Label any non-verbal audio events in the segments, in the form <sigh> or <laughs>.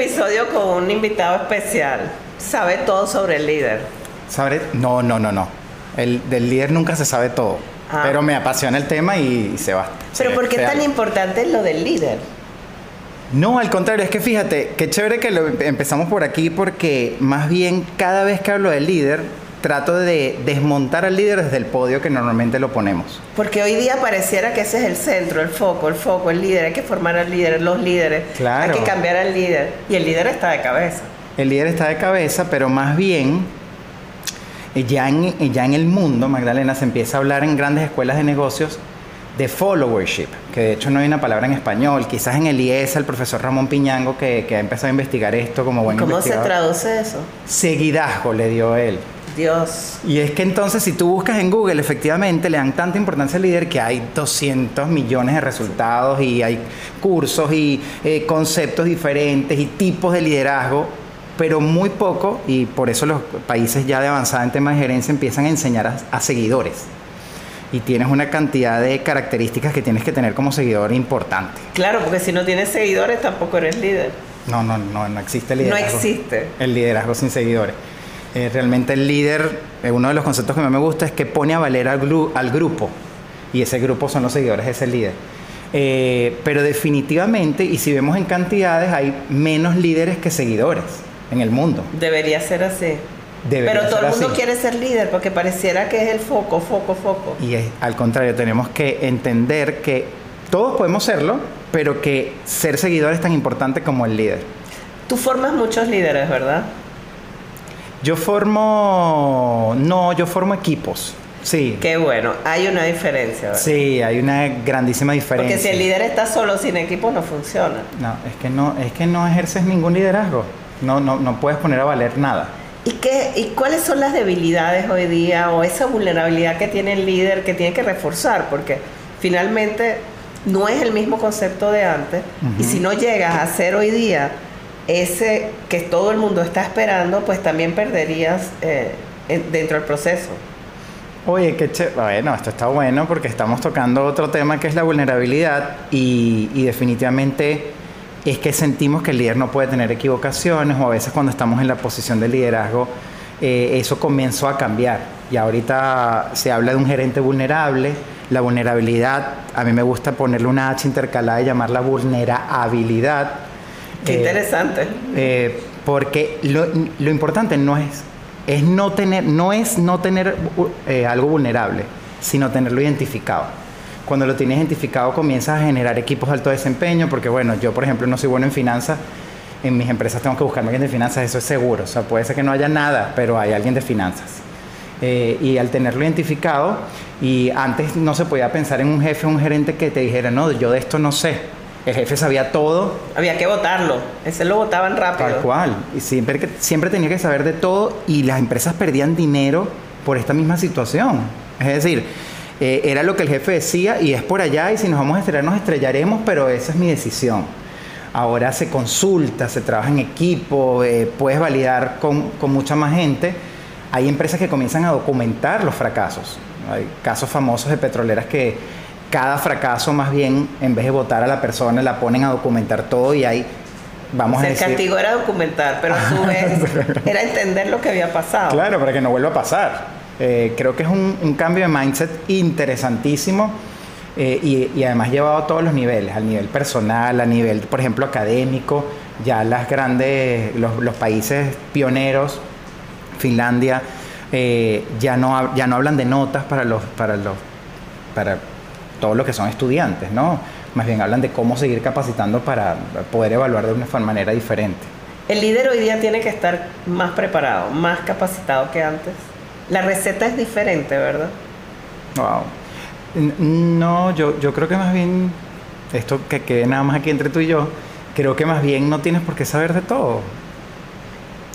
Episodio con un invitado especial. Sabe todo sobre el líder. ¿Sabe? No, no, no, no. El, del líder nunca se sabe todo. Ah. Pero me apasiona el tema y se va. Pero se- ¿por qué es tan importante lo del líder? No, al contrario, es que fíjate, qué chévere que lo empezamos por aquí porque más bien cada vez que hablo del líder, trato de desmontar al líder desde el podio que normalmente lo ponemos. Porque hoy día pareciera que ese es el centro, el foco, el foco, el líder. Hay que formar al líder, los líderes. Claro. Hay que cambiar al líder. Y el líder está de cabeza. El líder está de cabeza, pero más bien eh, ya en, eh, ya en el mundo, Magdalena, se empieza a hablar en grandes escuelas de negocios de followership, que de hecho no hay una palabra en español. Quizás en el IES, el profesor Ramón Piñango, que, que ha empezado a investigar esto como buen ¿Cómo se traduce eso? Seguidazgo le dio él. Dios. Y es que entonces si tú buscas en Google, efectivamente le dan tanta importancia al líder que hay 200 millones de resultados y hay cursos y eh, conceptos diferentes y tipos de liderazgo, pero muy poco, y por eso los países ya de avanzada en temas de gerencia empiezan a enseñar a, a seguidores. Y tienes una cantidad de características que tienes que tener como seguidor importante. Claro, porque si no tienes seguidores tampoco eres líder. No, no, no, no existe No liderazgo. existe. El liderazgo sin seguidores. Eh, realmente el líder, eh, uno de los conceptos que más me gusta es que pone a valer al, gru- al grupo. Y ese grupo son los seguidores de ese líder. Eh, pero definitivamente, y si vemos en cantidades, hay menos líderes que seguidores en el mundo. Debería ser así. Debería Pero todo el mundo así. quiere ser líder porque pareciera que es el foco, foco, foco. Y es, al contrario, tenemos que entender que todos podemos serlo, pero que ser seguidor es tan importante como el líder. Tú formas muchos líderes, ¿verdad? Yo formo, no, yo formo equipos. Sí, Qué bueno, hay una diferencia. ¿verdad? Sí, hay una grandísima diferencia. Porque si el líder está solo sin equipo no funciona. No, es que no, es que no ejerces ningún liderazgo. No, no, no puedes poner a valer nada. ¿Y, qué, ¿Y cuáles son las debilidades hoy día o esa vulnerabilidad que tiene el líder que tiene que reforzar? Porque finalmente no es el mismo concepto de antes y si no llegas a ser hoy día ese que todo el mundo está esperando, pues también perderías eh, en- dentro del proceso. Oye, qué chévere. Bueno, esto está bueno porque estamos tocando otro tema que es la vulnerabilidad y, y definitivamente es que sentimos que el líder no puede tener equivocaciones o a veces cuando estamos en la posición de liderazgo eh, eso comenzó a cambiar y ahorita se habla de un gerente vulnerable. La vulnerabilidad, a mí me gusta ponerle una H intercalada y llamarla vulnerabilidad. Qué Eh, interesante. eh, porque lo, lo importante no es, es no tener, no es no tener uh, eh, algo vulnerable, sino tenerlo identificado. Cuando lo tienes identificado comienzas a generar equipos de alto desempeño, porque bueno, yo por ejemplo no soy bueno en finanzas, en mis empresas tengo que buscarme alguien de finanzas, eso es seguro. O sea, puede ser que no haya nada, pero hay alguien de finanzas. Eh, y al tenerlo identificado, y antes no se podía pensar en un jefe o un gerente que te dijera, no, yo de esto no sé. El jefe sabía todo, Había que votarlo. Ese lo votaban rápido. Tal cual. Y siempre, que- siempre tenía que saber de todo y las empresas perdían dinero por esta misma situación. Es decir, eh, era lo que el jefe decía y es por allá y si nos vamos a estrellar nos estrellaremos, pero esa es mi decisión. Ahora se consulta, se trabaja en equipo, eh, puedes validar con, con mucha más gente. Hay empresas que comienzan a documentar los fracasos. Hay casos famosos de petroleras que cada fracaso más bien, en vez de votar a la persona, la ponen a documentar todo y hay, vamos a el decir... castigo era documentar, pero a su <laughs> vez era entender lo que había pasado. Claro, para que no vuelva a pasar. Eh, creo que es un, un cambio de mindset interesantísimo eh, y, y además llevado a todos los niveles, al nivel personal, a nivel, por ejemplo, académico. Ya las grandes, los, los países pioneros, Finlandia, eh, ya, no, ya no hablan de notas para los, para los, para todos los que son estudiantes, ¿no? Más bien hablan de cómo seguir capacitando para poder evaluar de una manera diferente. El líder hoy día tiene que estar más preparado, más capacitado que antes. La receta es diferente, ¿verdad? Wow. No, yo, yo creo que más bien, esto que quede nada más aquí entre tú y yo, creo que más bien no tienes por qué saber de todo.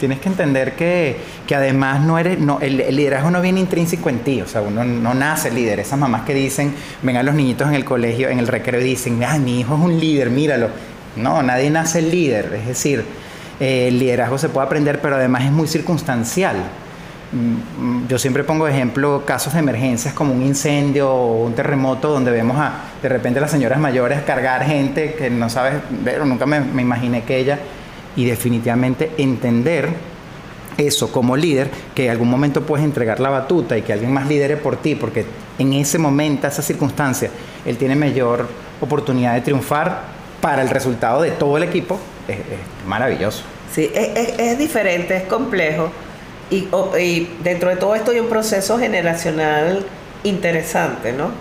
Tienes que entender que, que además no eres, no, el, liderazgo no viene intrínseco en ti, o sea, uno no nace líder. Esas mamás que dicen, ven a los niñitos en el colegio, en el recreo y dicen, ah, mi hijo es un líder, míralo. No, nadie nace líder, es decir, eh, el liderazgo se puede aprender, pero además es muy circunstancial. mm, yo siempre pongo ejemplo casos de emergencias como un incendio o un terremoto donde vemos a de repente las señoras mayores cargar gente que no sabes ver, nunca me, me imaginé que ella, y definitivamente entender eso como líder, que en algún momento puedes entregar la batuta y que alguien más lidere por ti, porque en ese momento, esa circunstancia, él tiene mayor oportunidad de triunfar para el resultado de todo el equipo, es, maravilloso. Sí, es, es, diferente, es complejo. Y, dentro de todo esto hay un proceso generacional interesante, ¿no?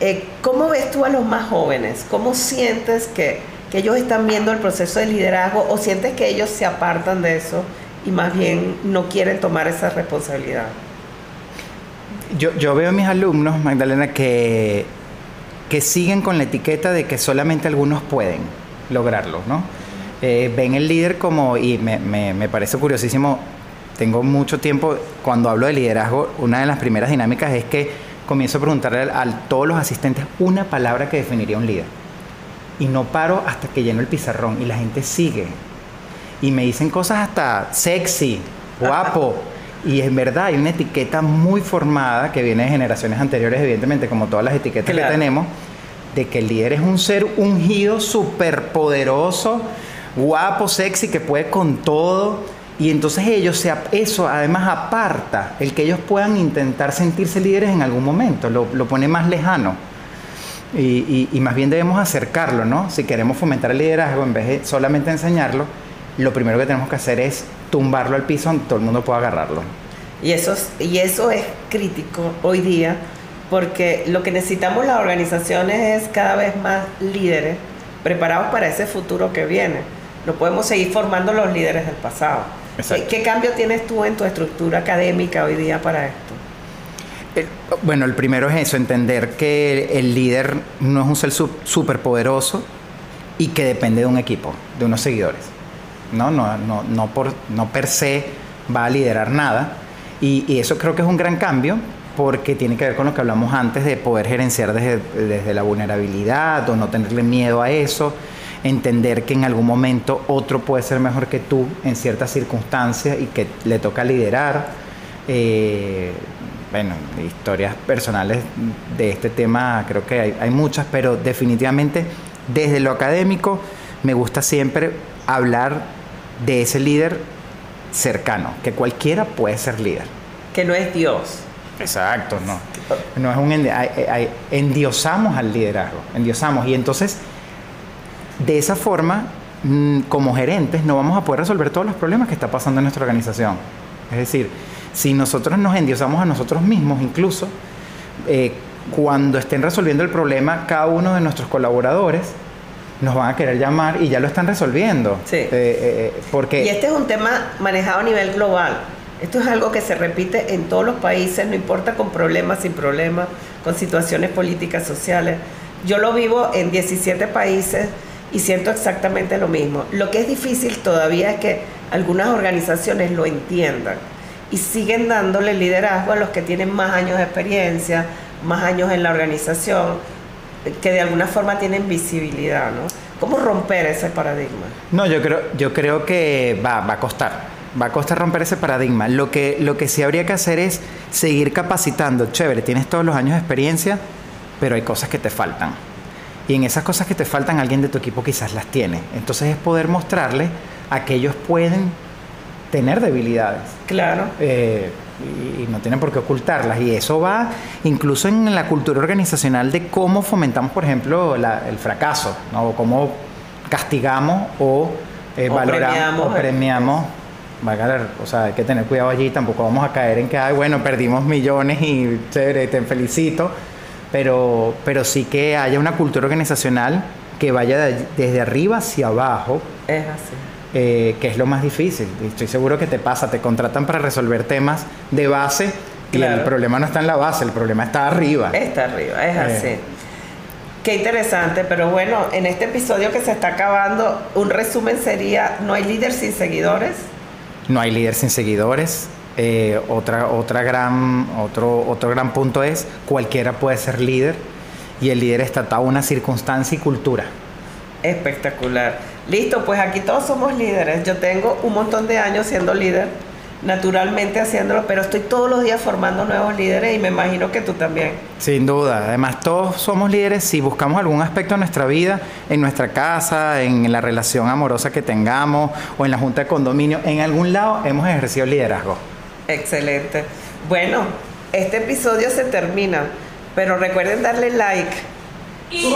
Eh, ¿Cómo ves tú a los más jóvenes? ¿Cómo sientes que, que ellos están viendo el proceso de liderazgo o sientes que ellos se apartan de eso y más bien no quieren tomar esa responsabilidad? Yo, veo a mis alumnos, Magdalena, que, que siguen con la etiqueta de que solamente algunos pueden lograrlo, ¿no? Eh, ven el líder como, y me, me, me, parece curiosísimo, tengo mucho tiempo, cuando hablo de liderazgo, una de las primeras dinámicas es que comienzo a preguntarle a todos los asistentes una palabra que definiría un líder. Y no paro hasta que lleno el pizarrón y la gente sigue y me dicen cosas hasta sexy, <laughs> guapo. Y en verdad hay una etiqueta muy formada que viene de generaciones anteriores, evidentemente, como todas las etiquetas que tenemos, de que el líder es un ser ungido, súper poderoso, guapo, sexy, que puede con todo. Y entonces ellos, se, eso además aparta el que ellos puedan intentar sentirse líderes en algún momento, lo, lo pone más lejano. Y, y, y, más bien debemos acercarlo, ¿no? Si queremos fomentar el liderazgo, en vez de solamente enseñarlo, lo primero que tenemos que hacer es tumbarlo al piso donde todo el mundo pueda agarrarlo. Y eso, es, y eso es crítico hoy día, porque lo que necesitamos las organizaciones es cada vez más líderes preparados para ese futuro que viene. No podemos seguir formando los líderes del pasado. ¿Qué, ¿Qué, cambio tienes tú en tu estructura académica hoy día para esto? Bueno, el primero es eso, entender que el, líder no es un ser súper poderoso y que depende de un equipo, de unos seguidores. ¿no? No, no, no, por, no per se va a liderar nada. Y, y, eso creo que es un gran cambio porque tiene que ver con lo que hablamos antes de poder gerenciar desde, desde la vulnerabilidad o no tenerle miedo a eso, entender que en algún momento otro puede ser mejor que tú en ciertas circunstancias y que le toca liderar. Eh, bueno, historias personales de este tema creo que hay, hay muchas, pero definitivamente desde lo académico me gusta siempre hablar de ese líder cercano, que cualquiera puede ser líder. Que no es Dios. Exacto, no. No es un endiosamos al liderazgo, endiosamos y entonces de esa forma mm, como gerentes no vamos a poder resolver todos los problemas que está pasando en nuestra organización. Es decir, si nosotros nos endiosamos a nosotros mismos, incluso eh, cuando estén resolviendo el problema cada uno de nuestros colaboradores, nos van a querer llamar y ya lo están resolviendo. Sí. Eh, eh, porque... Y este es un tema manejado a nivel global. Esto es algo que se repite en todos los países, no importa con problemas, sin problemas, con situaciones políticas, sociales. Yo lo vivo en 17 países y siento exactamente lo mismo. Lo que es difícil todavía es que algunas organizaciones lo entiendan y siguen dándole liderazgo a los que tienen más años de experiencia, más años en la organización que de alguna forma tienen visibilidad, ¿no? ¿Cómo romper ese paradigma? No, yo creo, yo creo que va, va a costar. Va a costar romper ese paradigma. Lo que, lo que sí habría que hacer es seguir capacitando. Chévere, tienes todos los años de experiencia, pero hay cosas que te faltan. Y en esas cosas que te faltan, alguien de tu equipo quizás las tiene. Entonces es poder mostrarle a que ellos pueden tener debilidades. Claro. Eh, y no tienen por qué ocultarlas. Y eso va incluso en la cultura organizacional de cómo fomentamos, por ejemplo, la, el fracaso, ¿no? o cómo castigamos o, eh, O valoramos premiamos, o premiamos. O sea, hay que tener cuidado allí, tampoco vamos a caer en que, ay, bueno, perdimos millones y chévere, te felicito, pero, pero sí que haya una cultura organizacional que vaya de- desde arriba hacia abajo, Es así. Eh, que es lo más difícil. Estoy seguro que te pasa, te contratan para resolver temas de base y el problema no está en la base, el problema está arriba. Está arriba, es Eh. así. Qué interesante, pero bueno, en este episodio que se está acabando, un resumen sería, no hay líder sin seguidores. No hay líder sin seguidores. Eh, otra, otra gran, otro, otro gran punto es cualquiera puede ser líder y el líder está atado a una circunstancia y cultura. Espectacular. Listo, pues aquí todos somos líderes. Yo tengo un montón de años siendo líder naturalmente haciéndolo, pero estoy todos los días formando nuevos líderes y me imagino que tú también. Sin duda, además todos somos líderes si buscamos algún aspecto de nuestra vida, en nuestra casa, en la relación amorosa que tengamos o en la junta de condominio, en algún lado hemos ejercido liderazgo. Excelente. Bueno, este episodio se termina, pero recuerden darle like. Y